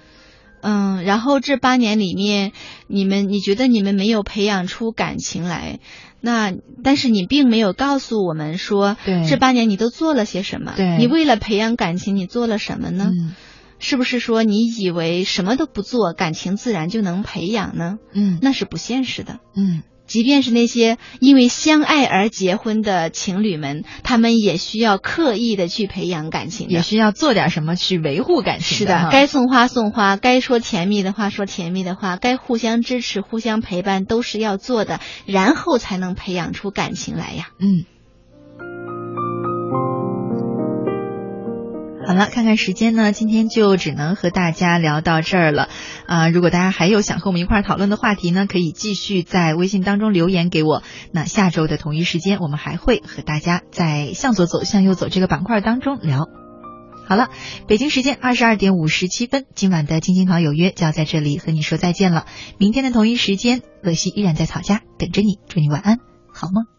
嗯，然后这八年里面，你们你觉得你们没有培养出感情来，那但是你并没有告诉我们说，对，这八年你都做了些什么？对，你为了培养感情，你做了什么呢？嗯是不是说你以为什么都不做，感情自然就能培养呢？嗯，那是不现实的。嗯，即便是那些因为相爱而结婚的情侣们，他们也需要刻意的去培养感情，也需要做点什么去维护感情。是的，该送花送花，该说甜蜜的话说甜蜜的话，该互相支持、互相陪伴，都是要做的，然后才能培养出感情来呀。嗯。好了，看看时间呢，今天就只能和大家聊到这儿了。啊，如果大家还有想和我们一块儿讨论的话题呢，可以继续在微信当中留言给我。那下周的同一时间，我们还会和大家在向左走，向右走这个板块当中聊。好了，北京时间二十二点五十七分，今晚的金金草有约就要在这里和你说再见了。明天的同一时间，乐西依然在草家等着你，祝你晚安，好梦。